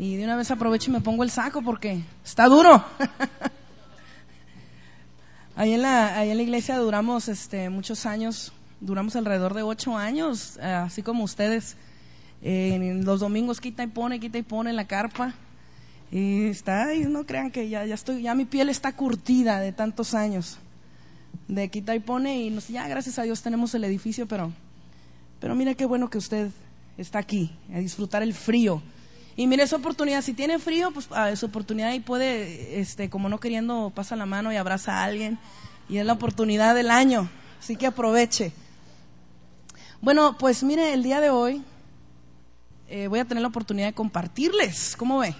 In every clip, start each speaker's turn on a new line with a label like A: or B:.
A: Y de una vez aprovecho y me pongo el saco porque está duro. ahí, en la, ahí en la iglesia duramos este, muchos años, duramos alrededor de ocho años, eh, así como ustedes. en los domingos quita y pone, quita y pone la carpa. Y está, y no crean que ya, ya estoy, ya mi piel está curtida de tantos años. De quita y pone y no, ya gracias a Dios tenemos el edificio, pero, pero mire qué bueno que usted está aquí, a disfrutar el frío. Y mire esa oportunidad, si tiene frío, pues a su oportunidad y puede, este, como no queriendo, pasa la mano y abraza a alguien. Y es la oportunidad del año, así que aproveche. Bueno, pues mire, el día de hoy eh, voy a tener la oportunidad de compartirles, ¿cómo ve?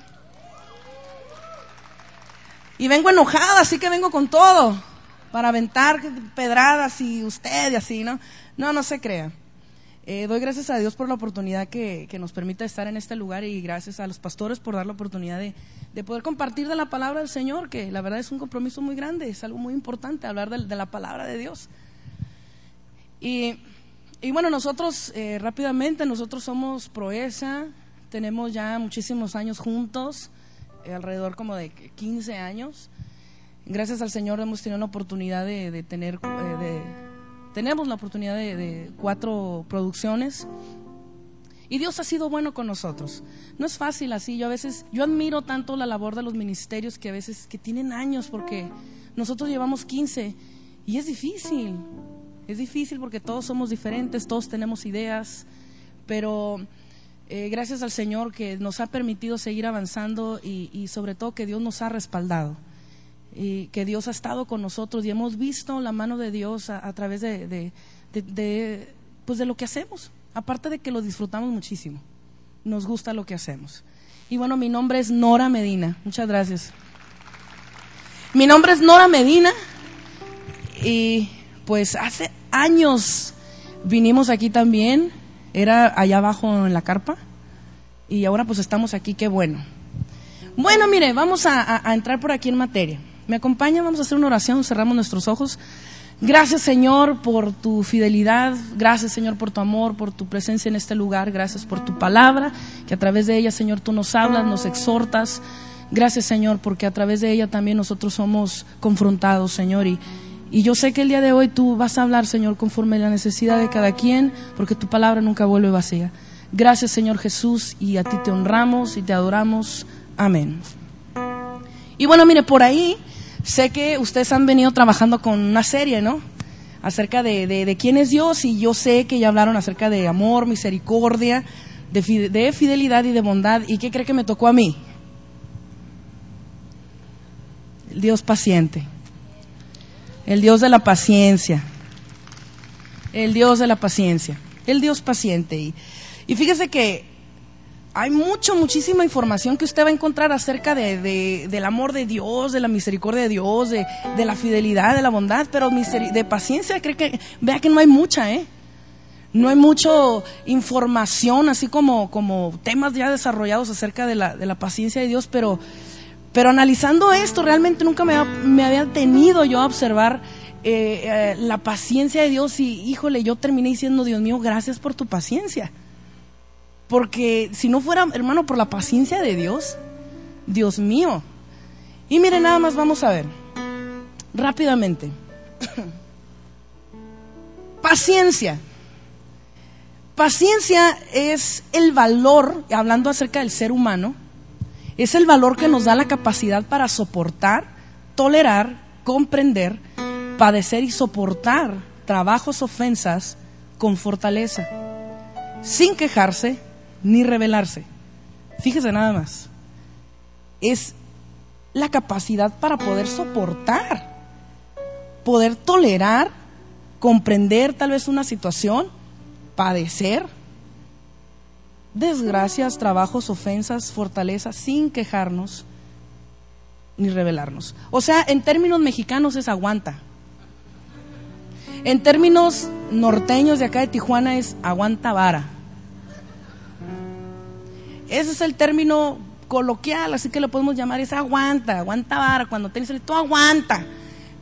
A: Y vengo enojada, así que vengo con todo, para aventar pedradas y usted y así, ¿no? No, no se crea. Eh, doy gracias a Dios por la oportunidad que, nos permite estar en este lugar y gracias a los pastores por dar la oportunidad de, poder compartir de la palabra del Señor, que la verdad es un compromiso muy grande, es algo muy importante hablar de, la palabra de Dios. Y, bueno, nosotros eh, rápidamente, nosotros somos Proesa, tenemos ya muchísimos años juntos, eh, alrededor como de 15 años. Gracias al Señor hemos tenido la oportunidad de, tener, de tenemos la oportunidad de, cuatro producciones y Dios ha sido bueno con nosotros. No es fácil así. Yo a veces, yo admiro tanto la labor de los ministerios que a veces que tienen años porque nosotros llevamos 15 y es difícil. Es difícil porque todos somos diferentes, todos tenemos ideas, pero eh, gracias al Señor que nos ha permitido seguir avanzando y sobre todo que Dios nos ha respaldado y que Dios ha estado con nosotros y hemos visto la mano de Dios a, través de, pues de lo que hacemos. Aparte de que lo disfrutamos muchísimo, nos gusta lo que hacemos. Y bueno, mi nombre es Nora Medina. Muchas gracias. Mi nombre es Nora Medina y pues hace años vinimos aquí también. Era allá abajo en la carpa y ahora pues estamos aquí. Qué bueno. Bueno, mire, vamos a entrar por aquí en materia. ¿Me acompaña? Vamos a hacer una oración, cerramos nuestros ojos. Gracias Señor por tu fidelidad, gracias Señor por tu amor, por tu presencia en este lugar, gracias por tu palabra, que a través de ella Señor tú nos hablas, nos exhortas. Gracias Señor porque a través de ella también nosotros somos confrontados Señor y, y yo sé que el día de hoy tú vas a hablar Señor conforme a la necesidad de cada quien porque tu palabra nunca vuelve vacía. Gracias Señor Jesús y a ti te honramos y te adoramos. Amén. Y bueno, mire, por ahí Sé que ustedes han venido trabajando con una serie, ¿no? Acerca de, quién es Dios y yo sé que ya hablaron acerca de amor, misericordia, de, de fidelidad y de bondad. ¿Y qué cree que me tocó a mí? El Dios paciente. El Dios de la paciencia. El Dios de la paciencia. El Dios paciente. Y fíjese que hay mucho, muchísima información que usted va a encontrar acerca de, del amor de Dios, de la misericordia de Dios, de, la fidelidad, de la bondad, pero de paciencia, cree que, vea que no hay mucha, ¿eh? No hay mucha información, así como, como temas ya desarrollados acerca de la, de la paciencia de Dios, pero, pero analizando esto, realmente nunca me, me había tenido yo a observar eh, eh, la paciencia de Dios y, híjole, yo terminé diciendo, Dios mío, gracias por tu paciencia. Porque si no fuera, hermano, por la paciencia de Dios, Dios mío. Y mire, nada más vamos a ver, rápidamente. Paciencia. Paciencia es el valor, hablando acerca del ser humano, es el valor que nos da la capacidad para soportar, tolerar, comprender, padecer y soportar trabajos, ofensas con fortaleza, sin quejarse, ni rebelarse. Fíjese nada más. Es la capacidad para poder soportar, poder tolerar, comprender tal vez una situación, padecer desgracias, trabajos, ofensas, fortalezas, sin quejarnos ni rebelarnos. O sea, en términos mexicanos es aguanta. En términos norteños de acá de Tijuana es aguanta vara. Ese es el término coloquial, así que lo podemos llamar, es aguanta, aguanta vara, cuando te dicen, tú aguanta.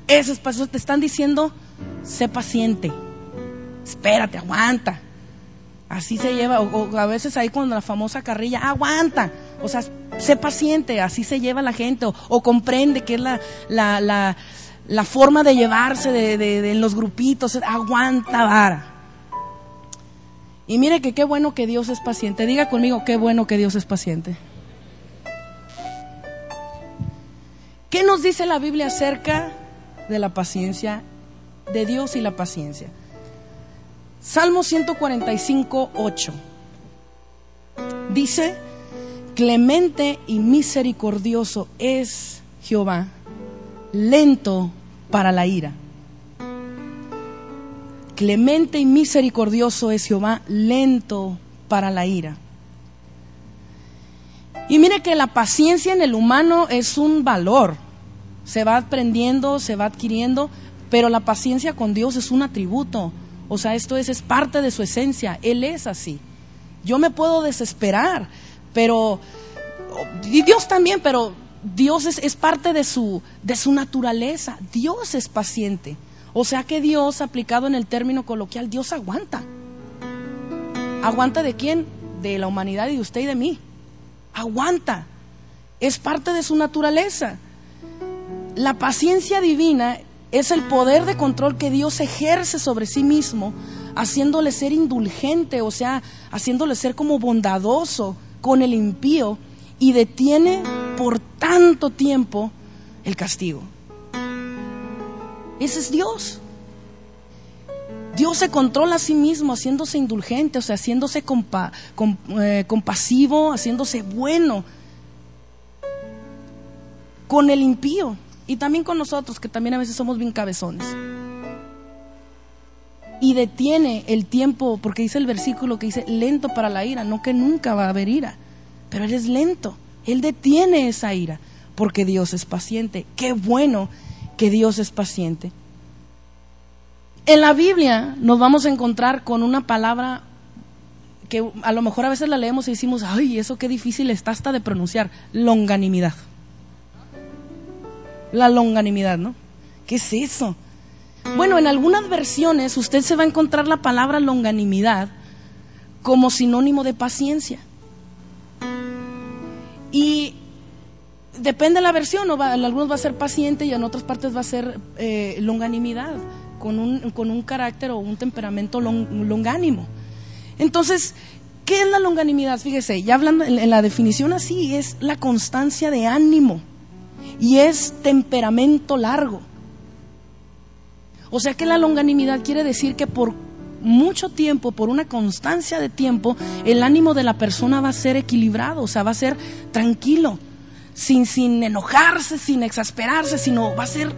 A: Esos pasos te están diciendo, sé paciente, espérate, aguanta. Así se lleva, o, a veces ahí con la famosa carrilla, aguanta, O sea, sé paciente, así se lleva la gente, o, comprende que es la, la, la, forma de llevarse de, de, en los grupitos, aguanta vara. Y mire que qué bueno que Dios es paciente. Diga conmigo, qué bueno que Dios es paciente. ¿Qué nos dice la Biblia acerca de la paciencia de Dios y la paciencia? Salmo 145, 8. Dice, clemente y misericordioso es Jehová, lento para la ira. Clemente y misericordioso es Jehová, lento para la ira. Y mire que la paciencia en el humano es un valor. Se va aprendiendo, se va adquiriendo, pero la paciencia con Dios es un atributo. O sea, esto es, es parte de su esencia. Él es así. Yo me puedo desesperar, pero y Dios también, pero Dios es, es, parte de su, de su naturaleza. Dios es paciente. O sea que Dios, aplicado en el término coloquial, Dios aguanta. ¿Aguanta de quién? De la humanidad y de usted y de mí aguanta. Es parte de su naturaleza. La paciencia divina es el poder de control que Dios ejerce sobre sí mismo, haciéndole ser indulgente, o sea, haciéndole ser como bondadoso con el impío y detiene por tanto tiempo el castigo. Ese es Dios. Dios se controla a sí mismo haciéndose indulgente, o sea, haciéndose eh, compasivo, haciéndose bueno con el impío y también con nosotros, que también a veces somos bien cabezones. Y detiene el tiempo, porque dice el versículo que dice, lento para la ira, no que nunca va a haber ira, pero Él es lento, Él detiene esa ira, porque Dios es paciente. Qué bueno que Dios es paciente. En la Biblia nos vamos a encontrar con una palabra que a lo mejor a veces la leemos y decimos, ay, eso qué difícil está hasta de pronunciar, longanimidad. La longanimidad, ¿no? ¿Qué es eso? Bueno, en algunas versiones usted se va a encontrar la palabra longanimidad como sinónimo de paciencia. Y depende de la versión, en algunos va a ser paciente y en otras partes va a ser eh, longanimidad con un, con un carácter o un temperamento longánimo. Entonces, ¿qué es la longanimidad? Fíjese, ya hablando en, la definición así, es la constancia de ánimo y es temperamento largo. O sea que la longanimidad quiere decir que por mucho tiempo, por una constancia de tiempo, el ánimo de la persona va a ser equilibrado, o sea, va a ser tranquilo, sin, sin enojarse, sin exasperarse, sino va a ser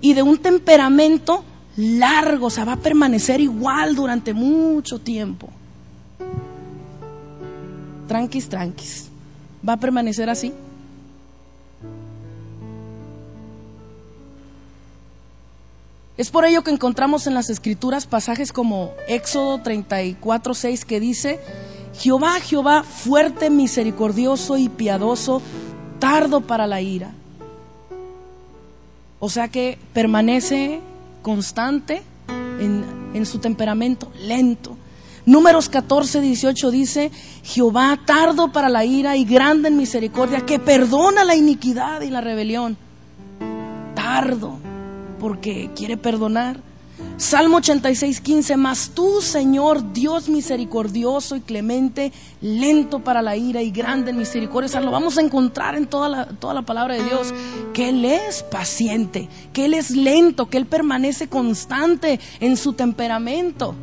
A: y de un temperamento largo, o sea, va a permanecer igual durante mucho tiempo. Tranquis, tranquis. ¿Va a permanecer así? Es por ello que encontramos en las escrituras pasajes como Éxodo 34, 6 que dice, Jehová, Jehová, fuerte, misericordioso y piadoso, tardo para la ira o sea que permanece constante en, su temperamento, lento. Números 14, 18 dice, Jehová tardo para la ira y grande en misericordia, que perdona la iniquidad y la rebelión. Tardo, porque quiere perdonar. Salmo 86, 15, mas tú, Señor, Dios misericordioso y clemente, lento para la ira y grande en misericordia. O sea, lo vamos a encontrar en toda la, toda la palabra de Dios, que Él es paciente, que Él es lento, que Él permanece constante en su temperamento.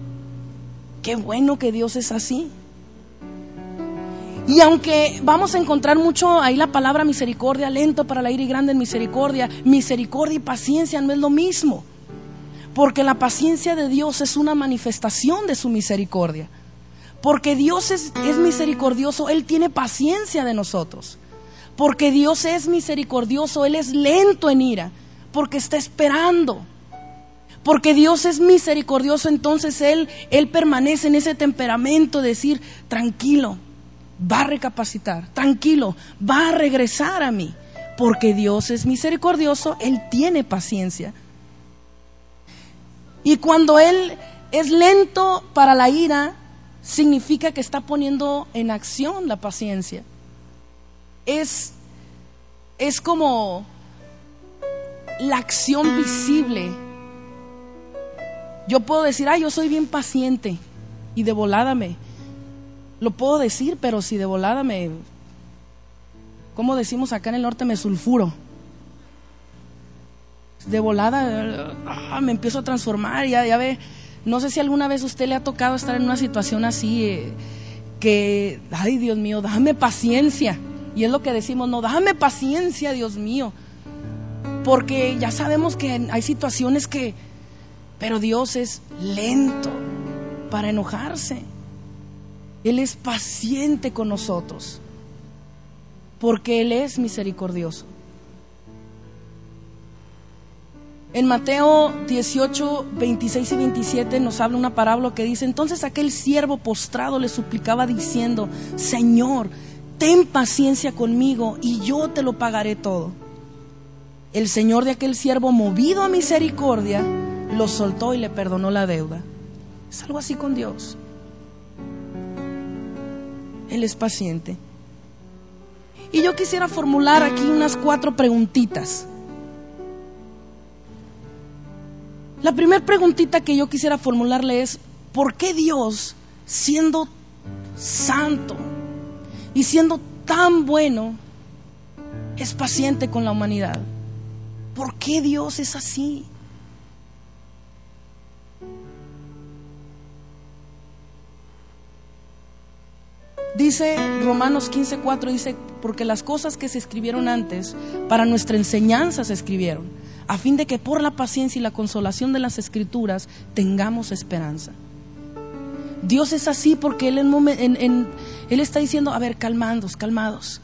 A: Qué bueno que Dios es así. Y aunque vamos a encontrar mucho ahí la palabra misericordia, lento para la ira y grande en misericordia, misericordia y paciencia no es lo mismo. Porque la paciencia de Dios es una manifestación de su misericordia. Porque Dios es, misericordioso, Él tiene paciencia de nosotros. Porque Dios es misericordioso, Él es lento en ira, porque está esperando. Porque Dios es misericordioso, entonces Él, Él permanece en ese temperamento de decir, tranquilo, va a recapacitar, tranquilo, va a regresar a mí. Porque Dios es misericordioso, Él tiene paciencia. Y cuando Él es lento para la ira, significa que está poniendo en acción la paciencia. es, es como la acción visible. Yo puedo decir, ah, yo soy bien paciente y de volada me, lo puedo decir, pero si de volada me, como decimos acá en el norte, me sulfuro. De volada ah, me empiezo a transformar, ya, ya ve, no sé si alguna vez usted le ha tocado estar en una situación así, eh, que, ay Dios mío, dame paciencia. Y es lo que decimos, no, dame paciencia, Dios mío. Porque ya sabemos que hay situaciones que, pero Dios es lento para enojarse. Él es paciente con nosotros, porque Él es misericordioso. En Mateo 18, 26 y 27 nos habla una parábola que dice, entonces aquel siervo postrado le suplicaba diciendo, Señor, ten paciencia conmigo y yo te lo pagaré todo. El Señor de aquel siervo, movido a misericordia, lo soltó y le perdonó la deuda. Es algo así con Dios. Él es paciente. Y yo quisiera formular aquí unas cuatro preguntitas La primera preguntita que yo quisiera formularle es, ¿por qué Dios, siendo santo y siendo tan bueno, es paciente con la humanidad? ¿Por qué Dios es así? Dice Romanos 15:4, dice, porque las cosas que se escribieron antes, para nuestra enseñanza se escribieron a fin de que por la paciencia y la consolación de las escrituras tengamos esperanza. Dios es así porque Él, está diciendo, a ver, calmados, calmados.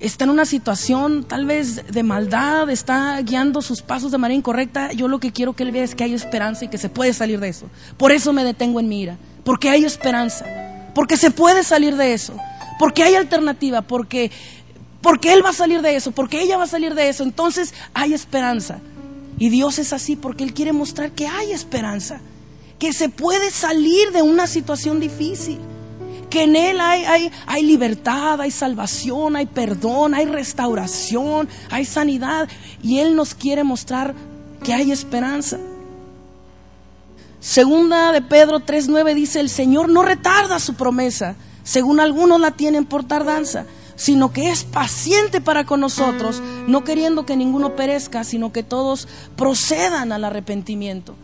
A: Está en una situación tal vez de maldad, está guiando sus pasos de manera incorrecta. Yo lo que quiero que Él vea es que hay esperanza y que se puede salir de eso. Por eso me detengo en mi ira, porque hay esperanza, porque se puede salir de eso, porque hay alternativa, porque porque Él va a salir de eso, porque ella va a salir de eso. Entonces hay esperanza. Y Dios es así porque Él quiere mostrar que hay esperanza, que se puede salir de una situación difícil, que en Él hay, hay, libertad, hay salvación, hay perdón, hay restauración, hay sanidad. Y Él nos quiere mostrar que hay esperanza. Segunda de Pedro 3.9 dice, el Señor no retarda su promesa, según algunos la tienen por tardanza sino que es paciente para con nosotros, no queriendo que ninguno perezca, sino que todos procedan al arrepentimiento.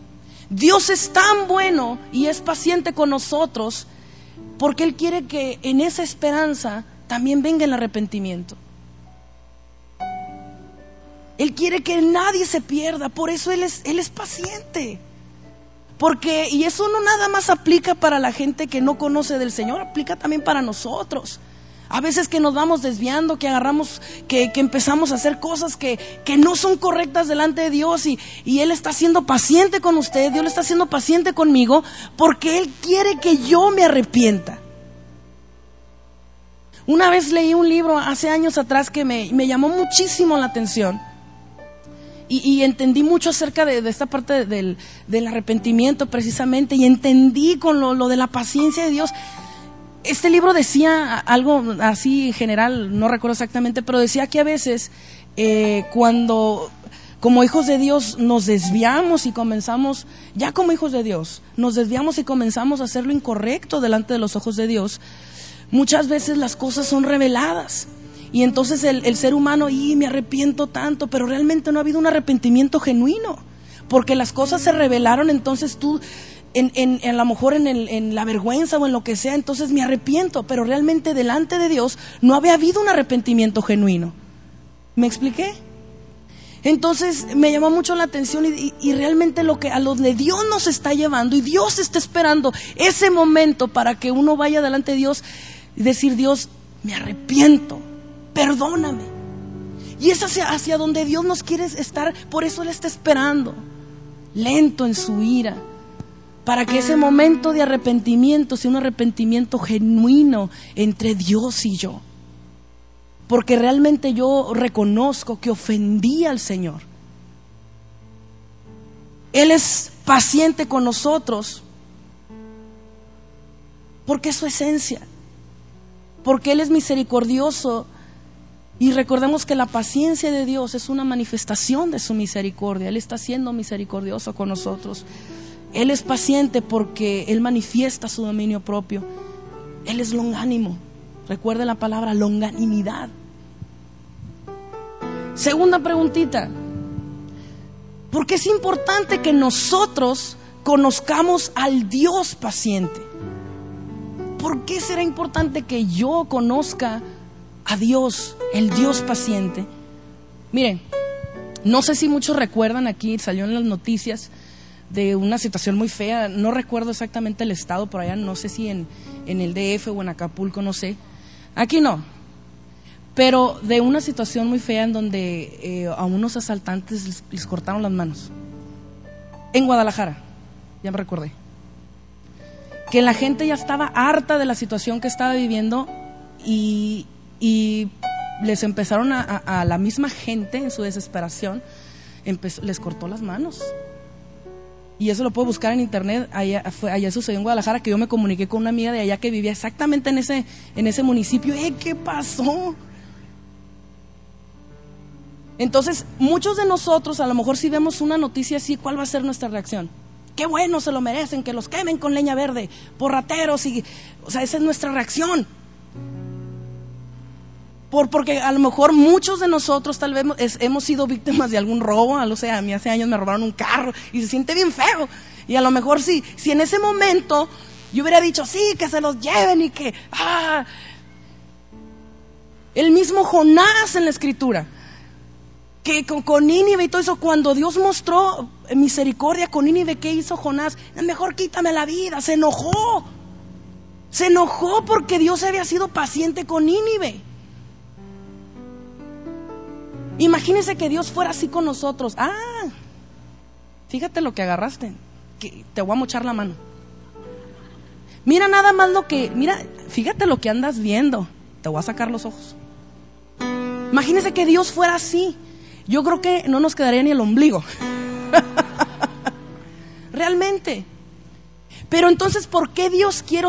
A: Dios es tan bueno y es paciente con nosotros porque Él quiere que en esa esperanza también venga el arrepentimiento. Él quiere que nadie se pierda, por eso Él es, Él es paciente. Porque, y eso no nada más aplica para la gente que no conoce del Señor, aplica también para nosotros. A veces que nos vamos desviando, que agarramos, que, empezamos a hacer cosas que, no son correctas delante de Dios y, y Él está siendo paciente con usted, Dios está siendo paciente conmigo porque Él quiere que yo me arrepienta. Una vez leí un libro hace años atrás que me, llamó muchísimo la atención. Y, entendí mucho acerca de, esta parte del, arrepentimiento precisamente y entendí con lo, lo, de la paciencia de Dios este libro decía algo así general, no recuerdo exactamente, pero decía que a veces eh, cuando como hijos de Dios nos desviamos y comenzamos, ya como hijos de Dios, nos desviamos y comenzamos a hacer lo incorrecto delante de los ojos de Dios, muchas veces las cosas son reveladas. Y entonces el, el ser humano, y me arrepiento tanto, pero realmente no ha habido un arrepentimiento genuino, porque las cosas se revelaron, entonces tú en, en, a lo mejor en, en, la vergüenza o en lo que sea, entonces me arrepiento, pero realmente delante de Dios no había habido un arrepentimiento genuino. ¿Me expliqué? Entonces me llamó mucho la atención y, y, realmente lo que a lo de Dios nos está llevando y Dios está esperando ese momento para que uno vaya delante de Dios y decir, Dios, me arrepiento, perdóname. Y es hacia, hacia donde Dios nos quiere estar, por eso Él está esperando, lento en su ira para que ese momento de arrepentimiento sea un arrepentimiento genuino entre Dios y yo. Porque realmente yo reconozco que ofendí al Señor. Él es paciente con nosotros porque es su esencia. Porque Él es misericordioso Y recordemos que la paciencia de Dios es una manifestación de su misericordia. Él está siendo misericordioso con nosotros. Él es paciente porque Él manifiesta su dominio propio. Él es longánimo. Recuerde la palabra longanimidad. Segunda preguntita. ¿Por qué es importante que nosotros conozcamos al Dios paciente? ¿Por qué será importante que yo conozca a Dios, el Dios paciente. Miren, no sé si muchos recuerdan aquí, salió en las noticias de una situación muy fea, no recuerdo exactamente el estado por allá, no sé si en, el DF o en Acapulco, no sé. Aquí no, pero de una situación muy fea en donde eh, a unos asaltantes les, cortaron las manos. En Guadalajara, ya me recordé. Que la gente ya estaba harta de la situación que estaba viviendo y, y les empezaron a, la misma gente en su desesperación, les cortó las manos. Y eso lo puedo buscar en internet. Allá, fue, allá sucedió en Guadalajara que yo me comuniqué con una amiga de allá que vivía exactamente en ese, en ese municipio. ¿Eh, ¿Qué pasó? Entonces, muchos de nosotros, a lo mejor si vemos una noticia así, ¿cuál va a ser nuestra reacción? Qué bueno, se lo merecen, que los quemen con leña verde, porrateros, y, o sea, esa es nuestra reacción porque a lo mejor muchos de nosotros tal vez hemos sido víctimas de algún robo, o sea, a mí hace años me robaron un carro y se siente bien feo. Y a lo mejor si, si en ese momento yo hubiera dicho, sí, que se los lleven y que... Ah, el mismo Jonás en la escritura, que con, con Nínive y todo eso, cuando Dios mostró misericordia con Nínive, ¿qué hizo Jonás? Mejor quítame la vida, se enojó. Se enojó porque Dios había sido paciente con Nínive. Imagínese que Dios fuera así con nosotros. Ah, fíjate lo que agarraste. Que te voy a mochar la mano. Mira nada más lo que, mira, fíjate lo que andas viendo. Te voy a sacar los ojos. Imagínese que Dios fuera así. Yo creo que no nos quedaría ni el ombligo. Realmente. Pero entonces, ¿por qué Dios quiere,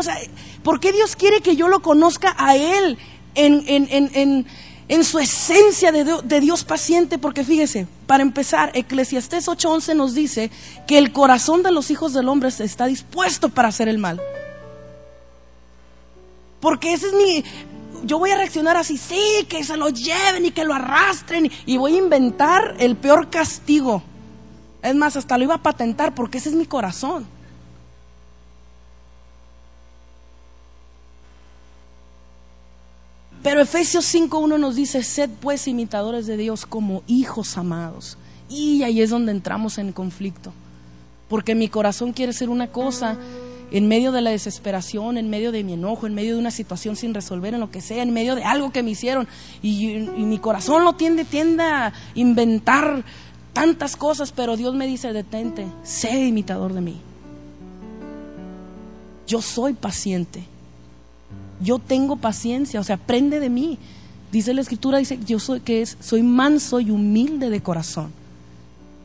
A: por qué Dios quiere que yo lo conozca a Él en, en, en en su esencia de, Dios paciente, porque fíjese, para empezar, Eclesiastés 8:11 nos dice que el corazón de los hijos del hombre está dispuesto para hacer el mal. Porque ese es mi, yo voy a reaccionar así, sí, que se lo lleven y que lo arrastren y voy a inventar el peor castigo. Es más, hasta lo iba a patentar porque ese es mi corazón. Pero Efesios 5.1 nos dice, sed pues imitadores de Dios como hijos amados. Y ahí es donde entramos en conflicto. Porque mi corazón quiere ser una cosa en medio de la desesperación, en medio de mi enojo, en medio de una situación sin resolver, en lo que sea, en medio de algo que me hicieron. Y, mi corazón lo tiende, tiende a inventar tantas cosas, pero Dios me dice, detente, sé imitador de mí. Yo soy paciente yo tengo paciencia, o sea, aprende de mí. Dice la escritura, dice, yo soy que es, soy manso y humilde de corazón,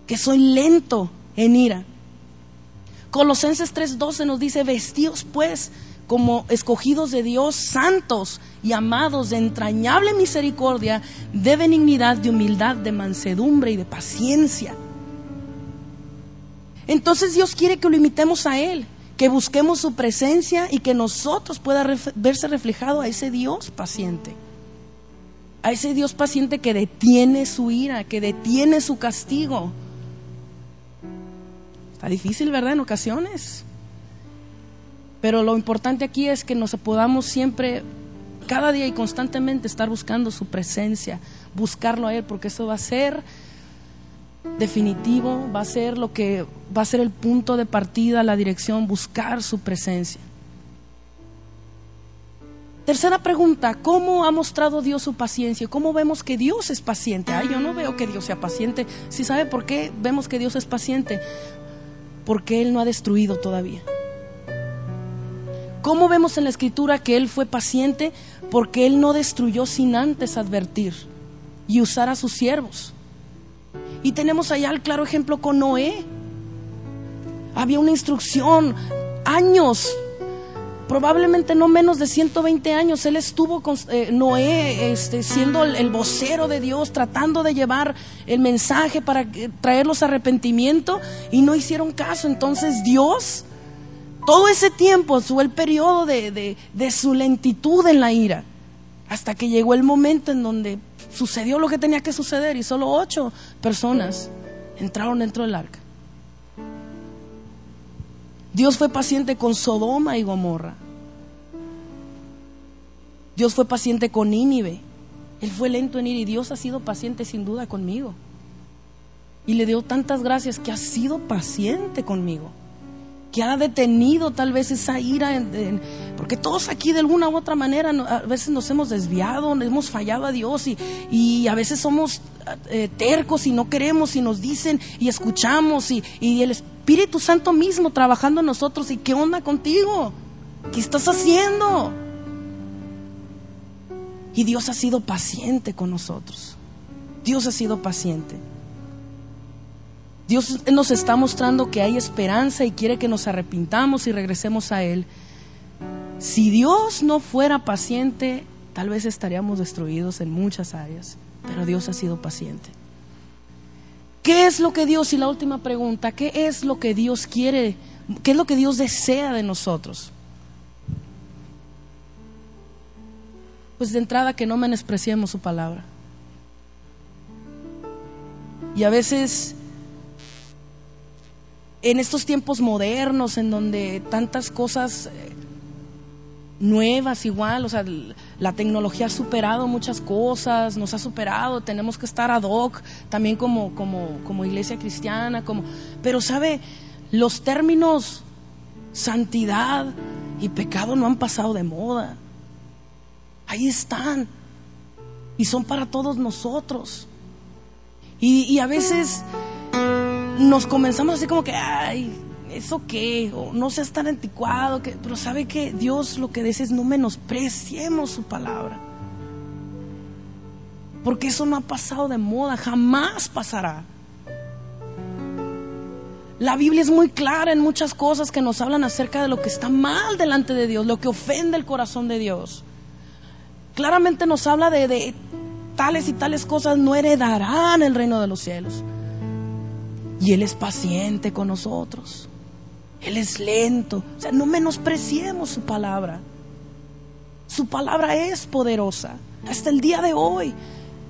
A: que soy lento en ira. Colosenses 3:12 nos dice, vestíos pues como escogidos de Dios, santos y amados de entrañable misericordia, de benignidad, de humildad, de mansedumbre y de paciencia. Entonces Dios quiere que lo imitemos a Él que busquemos su presencia y que nosotros pueda verse reflejado a ese Dios paciente. A ese Dios paciente que detiene su ira, que detiene su castigo. Está difícil, ¿verdad? En ocasiones. Pero lo importante aquí es que nos podamos siempre, cada día y constantemente estar buscando su presencia, buscarlo a Él, porque eso va a ser definitivo, va a ser lo que va a ser el punto de partida, la dirección, buscar su presencia. Tercera pregunta, ¿cómo ha mostrado Dios su paciencia? ¿Cómo vemos que Dios es paciente? Ay, yo no veo que Dios sea paciente. ¿Si sabe por qué vemos que Dios es paciente? Porque Él no ha destruido todavía. ¿Cómo vemos en la escritura que Él fue paciente? Porque Él no destruyó sin antes advertir y usar a sus siervos. Y tenemos allá el claro ejemplo con Noé. Había una instrucción, años probablemente no menos de 120 años, él estuvo con eh, Noé este, siendo el, vocero de Dios, tratando de llevar el mensaje para traerlos a arrepentimiento y no hicieron caso. Entonces Dios, todo ese tiempo fue el periodo de, de su lentitud en la ira, hasta que llegó el momento en donde sucedió lo que tenía que suceder y solo ocho personas entraron dentro del arca. Dios fue paciente con Sodoma y Gomorra. Dios fue paciente con Nínive. Él fue lento en ir y Dios ha sido paciente sin duda conmigo. Y le dio tantas gracias que ha sido paciente conmigo. Que ha detenido tal vez esa ira. porque todos aquí de alguna u otra manera a veces nos hemos desviado, hemos fallado a Dios y, y a veces somos eh, tercos y no queremos y nos dicen y escuchamos y, y el Espíritu Santo mismo trabajando en nosotros. ¿Y qué onda contigo? ¿Qué estás haciendo? Y Dios ha sido paciente con nosotros. Dios ha sido paciente. Dios nos está mostrando que hay esperanza y quiere que nos arrepintamos y regresemos a Él. Si Dios no fuera paciente, tal vez estaríamos destruidos en muchas áreas, pero Dios ha sido paciente. ¿Qué es lo que Dios, y la última pregunta, qué es lo que Dios quiere, qué es lo que Dios desea de nosotros? Pues de entrada que no menospreciemos su palabra. Y a veces en estos tiempos modernos en donde tantas cosas eh, nuevas igual, o sea, la tecnología ha superado muchas cosas, nos ha superado, tenemos que estar ad hoc también como, como, como iglesia cristiana, como, pero sabe, los términos santidad y pecado no han pasado de moda. Ahí están. Y son para todos nosotros. Y, y a veces nos comenzamos así como que, ay, ¿eso qué? O no seas tan anticuado, pero sabe que Dios lo que dice es no menospreciemos su palabra. Porque eso no ha pasado de moda, jamás pasará. La Biblia es muy clara en muchas cosas que nos hablan acerca de lo que está mal delante de Dios, lo que ofende el corazón de Dios. Claramente nos habla de tales y tales cosas no heredarán el reino de los cielos. Y Él es paciente con nosotros. Él es lento. O sea, no menospreciemos su palabra. Su palabra es poderosa. Hasta el día de hoy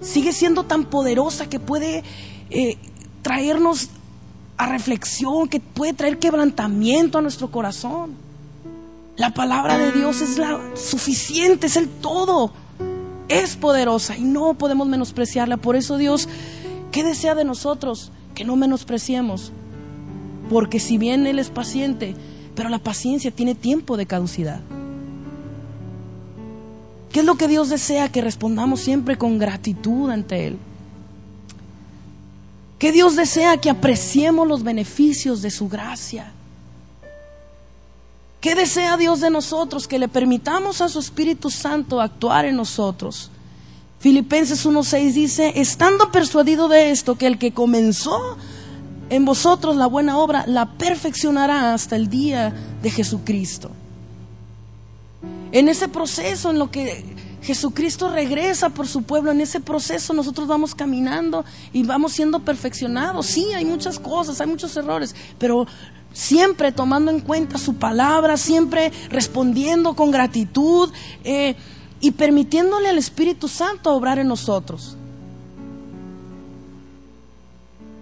A: sigue siendo tan poderosa que puede eh, traernos a reflexión, que puede traer quebrantamiento a nuestro corazón. La palabra de Dios es la suficiente, es el todo. Es poderosa y no podemos menospreciarla. Por eso Dios, ¿qué desea de nosotros? Que no menospreciemos porque si bien Él es paciente, pero la paciencia tiene tiempo de caducidad. ¿Qué es lo que Dios desea? Que respondamos siempre con gratitud ante Él. Que Dios desea que apreciemos los beneficios de su gracia. ¿Qué desea Dios de nosotros? Que le permitamos a su Espíritu Santo actuar en nosotros. Filipenses 1.6 dice, estando persuadido de esto, que el que comenzó en vosotros la buena obra la perfeccionará hasta el día de Jesucristo. En ese proceso en lo que Jesucristo regresa por su pueblo, en ese proceso nosotros vamos caminando y vamos siendo perfeccionados. Sí, hay muchas cosas, hay muchos errores, pero siempre tomando en cuenta su palabra, siempre respondiendo con gratitud eh, y permitiéndole al Espíritu Santo obrar en nosotros.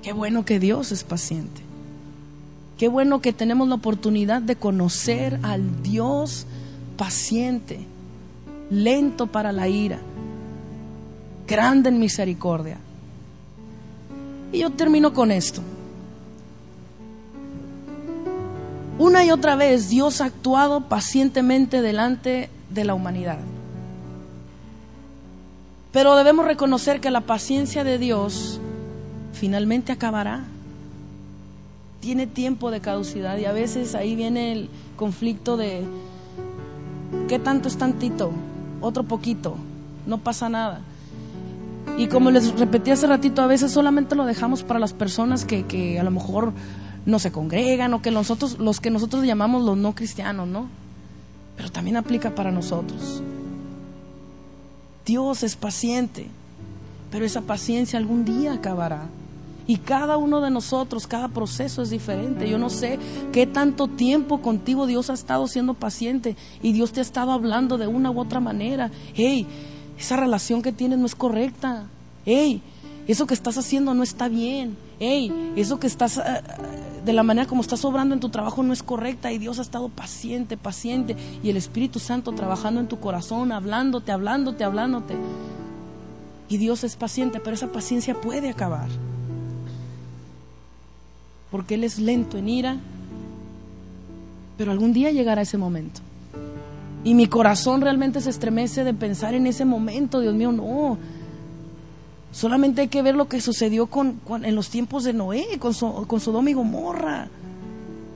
A: Qué bueno que Dios es paciente. Qué bueno que tenemos la oportunidad de conocer al Dios paciente, lento para la ira, grande en misericordia. Y yo termino con esto. Una y otra vez Dios ha actuado pacientemente delante de la humanidad. Pero debemos reconocer que la paciencia de Dios finalmente acabará. Tiene tiempo de caducidad y a veces ahí viene el conflicto de ¿qué tanto es tantito? Otro poquito, no pasa nada. Y como les repetí hace ratito, a veces solamente lo dejamos para las personas que, que a lo mejor no se congregan o que nosotros, los que nosotros llamamos los no cristianos, ¿no? pero también aplica para nosotros. Dios es paciente, pero esa paciencia algún día acabará. Y cada uno de nosotros, cada proceso es diferente. Yo no sé qué tanto tiempo contigo Dios ha estado siendo paciente y Dios te ha estado hablando de una u otra manera. Hey, esa relación que tienes no es correcta. Hey, eso que estás haciendo no está bien. Hey, eso que estás, eh, de la manera como estás obrando en tu trabajo no es correcta y Dios ha estado paciente, paciente y el Espíritu Santo trabajando en tu corazón, hablándote, hablándote, hablándote. Y Dios es paciente, pero esa paciencia puede acabar porque Él es lento en ira, pero algún día llegará ese momento. Y mi corazón realmente se estremece de pensar en ese momento, Dios mío, no. Solamente hay que ver lo que sucedió con, en los tiempos de Noé, con, con Sodoma y Gomorra.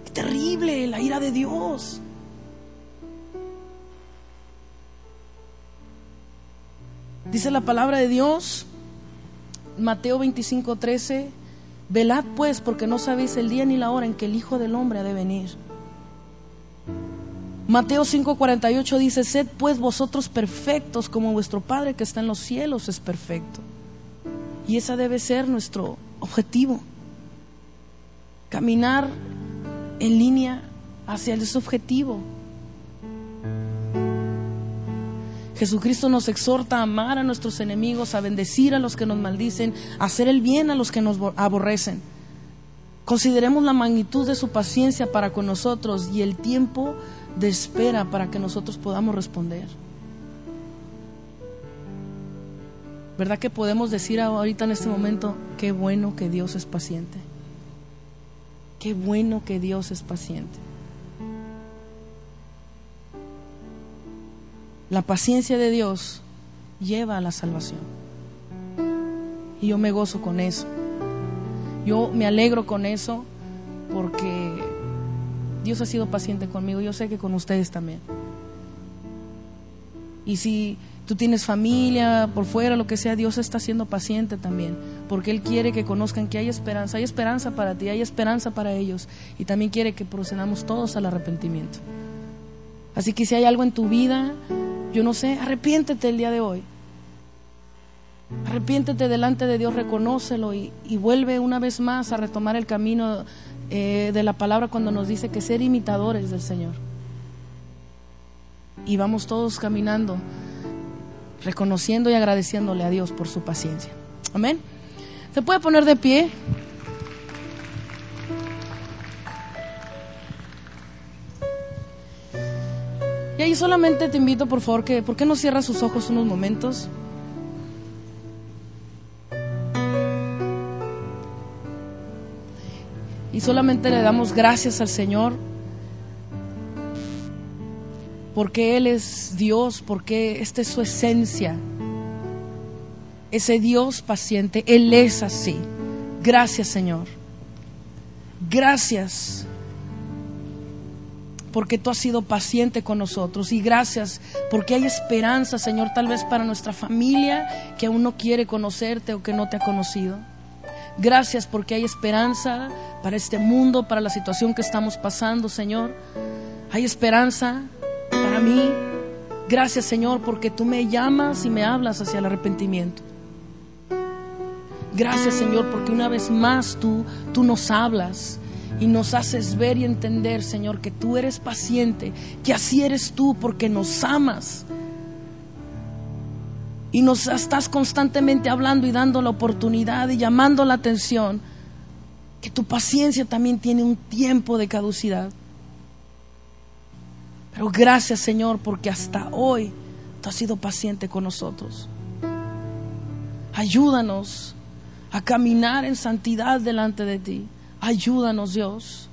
A: Qué terrible, la ira de Dios. Dice la palabra de Dios, Mateo 25, 13 Velad pues, porque no sabéis el día ni la hora en que el Hijo del Hombre ha de venir. Mateo 5:48 dice, sed pues vosotros perfectos como vuestro Padre que está en los cielos es perfecto. Y ese debe ser nuestro objetivo. Caminar en línea hacia ese objetivo. Jesucristo nos exhorta a amar a nuestros enemigos, a bendecir a los que nos maldicen, a hacer el bien a los que nos aborrecen. Consideremos la magnitud de su paciencia para con nosotros y el tiempo de espera para que nosotros podamos responder. ¿Verdad que podemos decir ahorita en este momento, qué bueno que Dios es paciente? Qué bueno que Dios es paciente. La paciencia de Dios lleva a la salvación. Y yo me gozo con eso. Yo me alegro con eso porque Dios ha sido paciente conmigo. Yo sé que con ustedes también. Y si tú tienes familia por fuera, lo que sea, Dios está siendo paciente también, porque Él quiere que conozcan que hay esperanza, hay esperanza para ti, hay esperanza para ellos, y también quiere que procedamos todos al arrepentimiento. Así que si hay algo en tu vida yo no sé, arrepiéntete el día de hoy. Arrepiéntete delante de Dios, reconócelo y, vuelve una vez más a retomar el camino eh, de la palabra cuando nos dice que ser imitadores del Señor. Y vamos todos caminando, reconociendo y agradeciéndole a Dios por su paciencia. Amén. ¿Se puede poner de pie? Y ahí solamente te invito, por favor, que, ¿por qué no cierras sus ojos unos momentos? Y solamente le damos gracias al Señor porque Él es Dios, porque esta es su esencia. Ese Dios paciente, Él es así. Gracias Señor. Gracias porque tú has sido paciente con nosotros. Y gracias porque hay esperanza, Señor, tal vez para nuestra familia que aún no quiere conocerte o que no te ha conocido. Gracias porque hay esperanza para este mundo, para la situación que estamos pasando, Señor. Hay esperanza para mí. Gracias, Señor, porque tú me llamas y me hablas hacia el arrepentimiento. Gracias, Señor, porque una vez más tú, tú nos hablas y nos haces ver y entender, Señor, que tú eres paciente, que así eres tú porque nos amas. Y nos estás constantemente hablando y dando la oportunidad y llamando la atención que tu paciencia también tiene un tiempo de caducidad. Pero gracias, Señor, porque hasta hoy tú has sido paciente con nosotros. Ayúdanos a caminar en santidad delante de ti. Ayúdanos, Dios.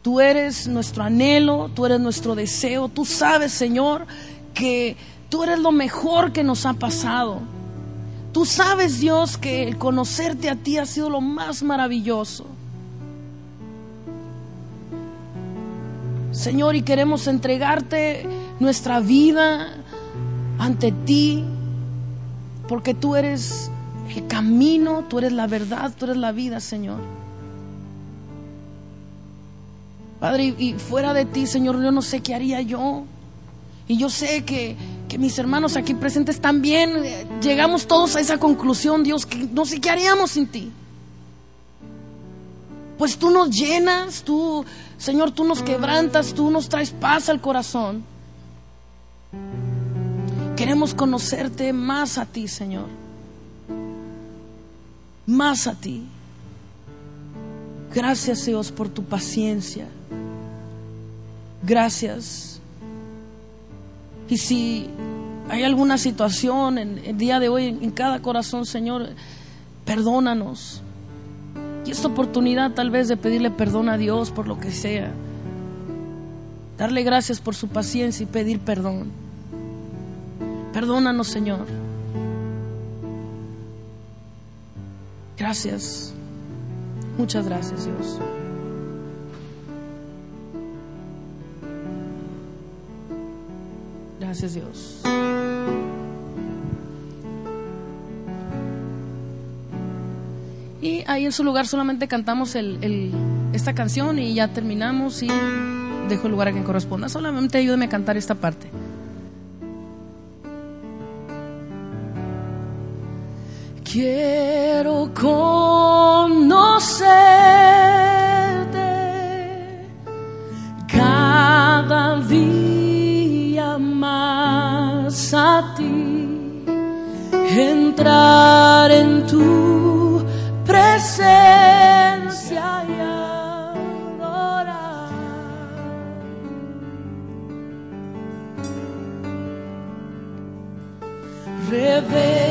A: Tú eres nuestro anhelo, tú eres nuestro deseo. Tú sabes, Señor, que tú eres lo mejor que nos ha pasado. Tú sabes, Dios, que el conocerte a ti ha sido lo más maravilloso. Señor, y queremos entregarte nuestra vida ante ti, porque tú eres el camino, tú eres la verdad, tú eres la vida, Señor. Padre, y fuera de ti, Señor, yo no sé qué haría yo. Y yo sé que, que mis hermanos aquí presentes también eh, llegamos todos a esa conclusión, Dios, que no sé qué haríamos sin ti. Pues tú nos llenas, tú, Señor, tú nos quebrantas, tú nos traes paz al corazón. Queremos conocerte más a ti, Señor. Más a ti. Gracias, Dios, por tu paciencia. Gracias. Y si hay alguna situación en el día de hoy en cada corazón, Señor, perdónanos. Y esta oportunidad tal vez de pedirle perdón a Dios por lo que sea. Darle gracias por su paciencia y pedir perdón. Perdónanos, Señor. Gracias. Muchas gracias, Dios. Gracias, Dios. Ahí en su lugar solamente cantamos esta canción y ya terminamos y dejo el lugar a quien corresponda. Solamente ayúdeme a cantar esta parte. Quiero conocerte cada día más a ti, entrar en tu living.